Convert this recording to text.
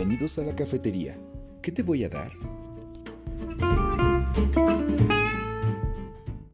Bienvenidos a la cafetería. ¿Qué te voy a dar?